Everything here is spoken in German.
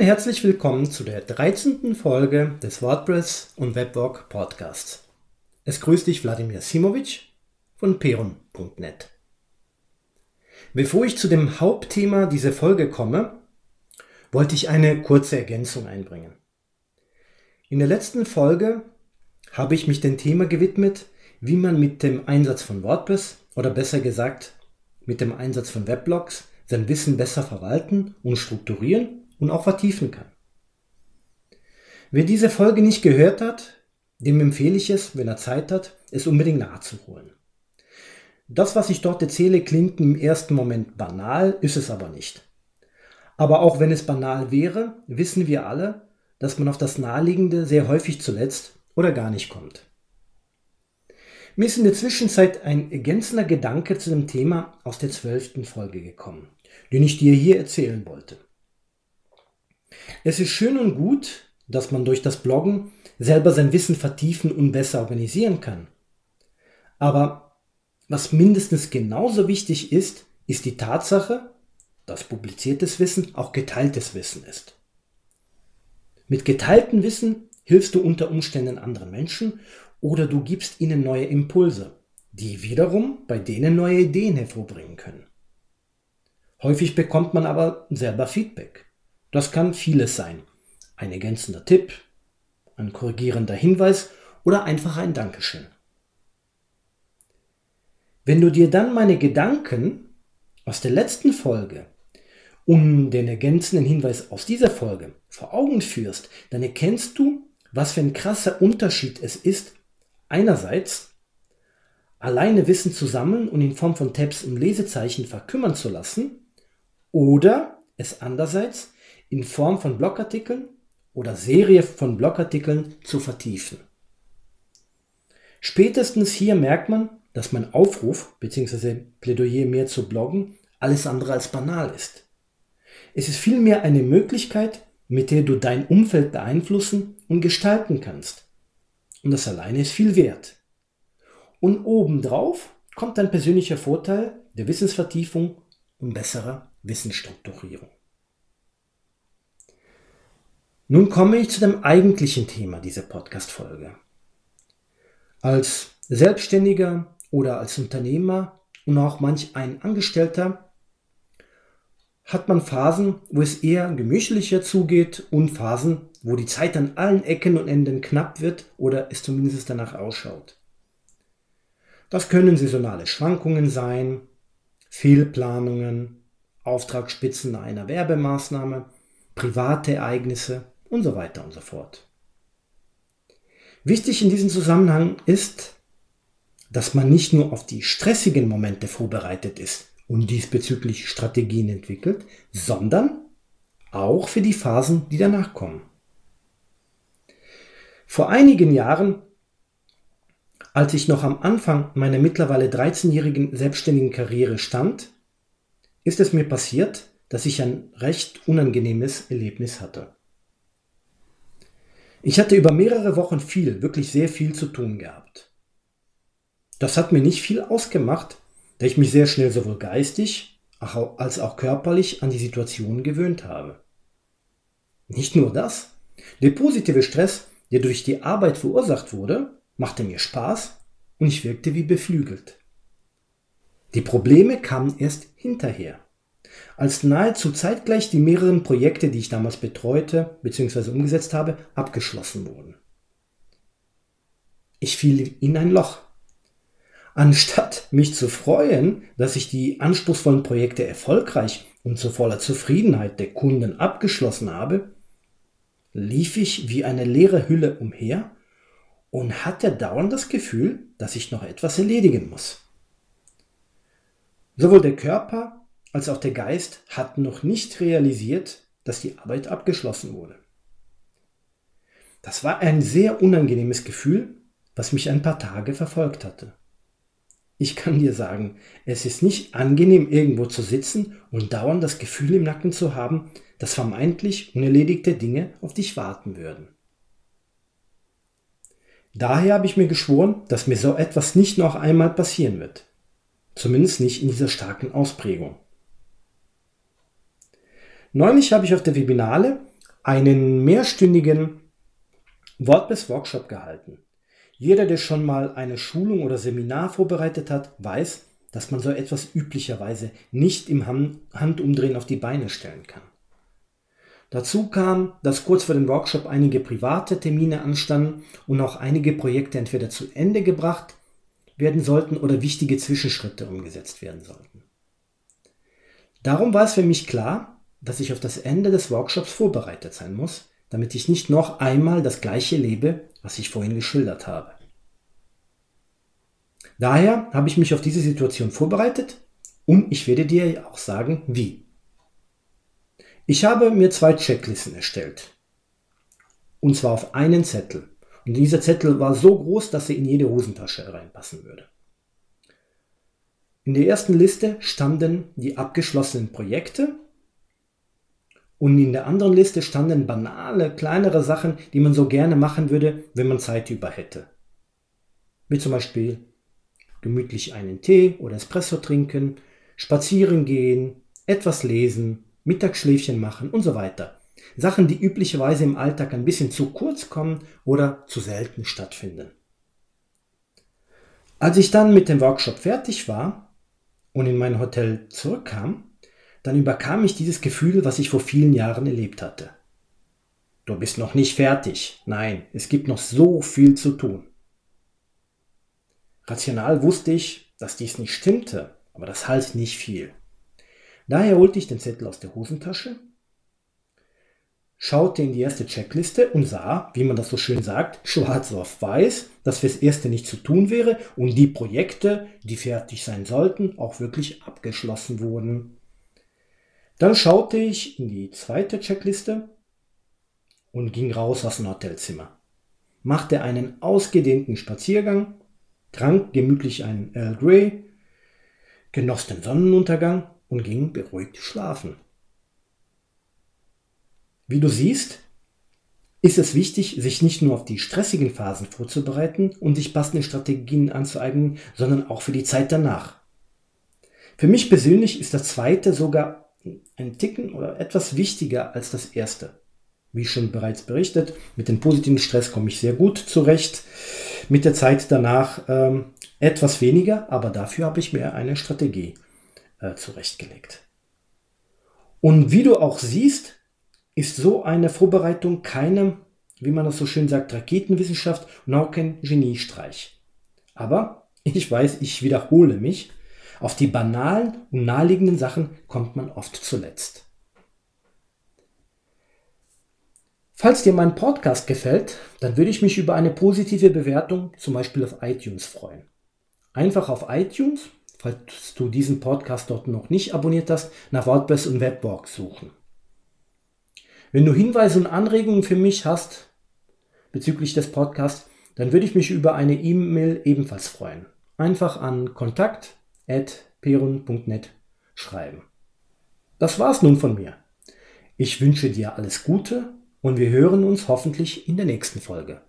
und herzlich willkommen zu der 13. Folge des WordPress und Webwork Podcasts. Es grüßt dich Wladimir Simovic von peron.net. Bevor ich zu dem Hauptthema dieser Folge komme, wollte ich eine kurze Ergänzung einbringen. In der letzten Folge habe ich mich dem Thema gewidmet, wie man mit dem Einsatz von WordPress oder besser gesagt mit dem Einsatz von Weblogs sein Wissen besser verwalten und strukturieren und auch vertiefen kann. Wer diese Folge nicht gehört hat, dem empfehle ich es, wenn er Zeit hat, es unbedingt nachzuholen. Das, was ich dort erzähle, klingt im ersten Moment banal, ist es aber nicht. Aber auch wenn es banal wäre, wissen wir alle, dass man auf das Naheliegende sehr häufig zuletzt oder gar nicht kommt. Mir ist in der Zwischenzeit ein ergänzender Gedanke zu dem Thema aus der zwölften Folge gekommen, den ich dir hier erzählen wollte. Es ist schön und gut, dass man durch das Bloggen selber sein Wissen vertiefen und besser organisieren kann. Aber was mindestens genauso wichtig ist, ist die Tatsache, dass publiziertes Wissen auch geteiltes Wissen ist. Mit geteiltem Wissen hilfst du unter Umständen anderen Menschen oder du gibst ihnen neue Impulse, die wiederum bei denen neue Ideen hervorbringen können. Häufig bekommt man aber selber Feedback. Das kann vieles sein. Ein ergänzender Tipp, ein korrigierender Hinweis oder einfach ein Dankeschön. Wenn du dir dann meine Gedanken aus der letzten Folge und den ergänzenden Hinweis aus dieser Folge vor Augen führst, dann erkennst du, was für ein krasser Unterschied es ist, einerseits alleine Wissen zu sammeln und in Form von Tabs und Lesezeichen verkümmern zu lassen oder es andererseits in Form von Blogartikeln oder Serie von Blogartikeln zu vertiefen. Spätestens hier merkt man, dass mein Aufruf bzw. Plädoyer mehr zu bloggen alles andere als banal ist. Es ist vielmehr eine Möglichkeit, mit der du dein Umfeld beeinflussen und gestalten kannst. Und das alleine ist viel wert. Und obendrauf kommt dein persönlicher Vorteil der Wissensvertiefung und besserer Wissensstrukturierung. Nun komme ich zu dem eigentlichen Thema dieser Podcast-Folge. Als Selbstständiger oder als Unternehmer und auch manch ein Angestellter hat man Phasen, wo es eher gemütlicher zugeht und Phasen, wo die Zeit an allen Ecken und Enden knapp wird oder es zumindest danach ausschaut. Das können saisonale Schwankungen sein, Fehlplanungen, Auftragsspitzen einer Werbemaßnahme, private Ereignisse und so weiter und so fort. Wichtig in diesem Zusammenhang ist, dass man nicht nur auf die stressigen Momente vorbereitet ist und diesbezüglich Strategien entwickelt, sondern auch für die Phasen, die danach kommen. Vor einigen Jahren, als ich noch am Anfang meiner mittlerweile 13-jährigen selbstständigen Karriere stand, ist es mir passiert, dass ich ein recht unangenehmes Erlebnis hatte. Ich hatte über mehrere Wochen viel, wirklich sehr viel zu tun gehabt. Das hat mir nicht viel ausgemacht, da ich mich sehr schnell sowohl geistig als auch körperlich an die Situation gewöhnt habe. Nicht nur das. Der positive Stress, der durch die Arbeit verursacht wurde, machte mir Spaß und ich wirkte wie beflügelt. Die Probleme kamen erst hinterher als nahezu zeitgleich die mehreren Projekte, die ich damals betreute bzw. umgesetzt habe, abgeschlossen wurden. Ich fiel in ein Loch. Anstatt mich zu freuen, dass ich die anspruchsvollen Projekte erfolgreich und zu voller Zufriedenheit der Kunden abgeschlossen habe, lief ich wie eine leere Hülle umher und hatte dauernd das Gefühl, dass ich noch etwas erledigen muss. Sowohl der Körper als auch der Geist hatten noch nicht realisiert, dass die Arbeit abgeschlossen wurde. Das war ein sehr unangenehmes Gefühl, was mich ein paar Tage verfolgt hatte. Ich kann dir sagen, es ist nicht angenehm, irgendwo zu sitzen und dauernd das Gefühl im Nacken zu haben, dass vermeintlich unerledigte Dinge auf dich warten würden. Daher habe ich mir geschworen, dass mir so etwas nicht noch einmal passieren wird. Zumindest nicht in dieser starken Ausprägung. Neulich habe ich auf der Webinale einen mehrstündigen WordPress-Workshop gehalten. Jeder, der schon mal eine Schulung oder Seminar vorbereitet hat, weiß, dass man so etwas üblicherweise nicht im Handumdrehen auf die Beine stellen kann. Dazu kam, dass kurz vor dem Workshop einige private Termine anstanden und auch einige Projekte entweder zu Ende gebracht werden sollten oder wichtige Zwischenschritte umgesetzt werden sollten. Darum war es für mich klar, dass ich auf das Ende des Workshops vorbereitet sein muss, damit ich nicht noch einmal das gleiche lebe, was ich vorhin geschildert habe. Daher habe ich mich auf diese Situation vorbereitet und ich werde dir auch sagen, wie. Ich habe mir zwei Checklisten erstellt. Und zwar auf einen Zettel. Und dieser Zettel war so groß, dass er in jede Hosentasche reinpassen würde. In der ersten Liste standen die abgeschlossenen Projekte und in der anderen Liste standen banale, kleinere Sachen, die man so gerne machen würde, wenn man Zeit über hätte. Wie zum Beispiel gemütlich einen Tee oder Espresso trinken, spazieren gehen, etwas lesen, Mittagsschläfchen machen und so weiter. Sachen, die üblicherweise im Alltag ein bisschen zu kurz kommen oder zu selten stattfinden. Als ich dann mit dem Workshop fertig war und in mein Hotel zurückkam, dann überkam ich dieses Gefühl, was ich vor vielen Jahren erlebt hatte. Du bist noch nicht fertig. Nein, es gibt noch so viel zu tun. Rational wusste ich, dass dies nicht stimmte, aber das half nicht viel. Daher holte ich den Zettel aus der Hosentasche, schaute in die erste Checkliste und sah, wie man das so schön sagt, schwarz auf weiß, dass fürs erste nicht zu tun wäre und die Projekte, die fertig sein sollten, auch wirklich abgeschlossen wurden. Dann schaute ich in die zweite Checkliste und ging raus aus dem Hotelzimmer, machte einen ausgedehnten Spaziergang, trank gemütlich einen Earl Grey, genoss den Sonnenuntergang und ging beruhigt schlafen. Wie du siehst, ist es wichtig, sich nicht nur auf die stressigen Phasen vorzubereiten und sich passende Strategien anzueignen, sondern auch für die Zeit danach. Für mich persönlich ist das zweite sogar ein Ticken oder etwas wichtiger als das erste. Wie schon bereits berichtet, mit dem positiven Stress komme ich sehr gut zurecht. Mit der Zeit danach ähm, etwas weniger, aber dafür habe ich mir eine Strategie äh, zurechtgelegt. Und wie du auch siehst, ist so eine Vorbereitung keine, wie man das so schön sagt, Raketenwissenschaft und auch kein Geniestreich. Aber ich weiß, ich wiederhole mich. Auf die banalen und naheliegenden Sachen kommt man oft zuletzt. Falls dir mein Podcast gefällt, dann würde ich mich über eine positive Bewertung, zum Beispiel auf iTunes, freuen. Einfach auf iTunes falls du diesen Podcast dort noch nicht abonniert hast, nach WordPress und Webwork suchen. Wenn du Hinweise und Anregungen für mich hast bezüglich des Podcasts, dann würde ich mich über eine E-Mail ebenfalls freuen. Einfach an kontakt.perun.net schreiben. Das war's nun von mir. Ich wünsche dir alles Gute und wir hören uns hoffentlich in der nächsten Folge.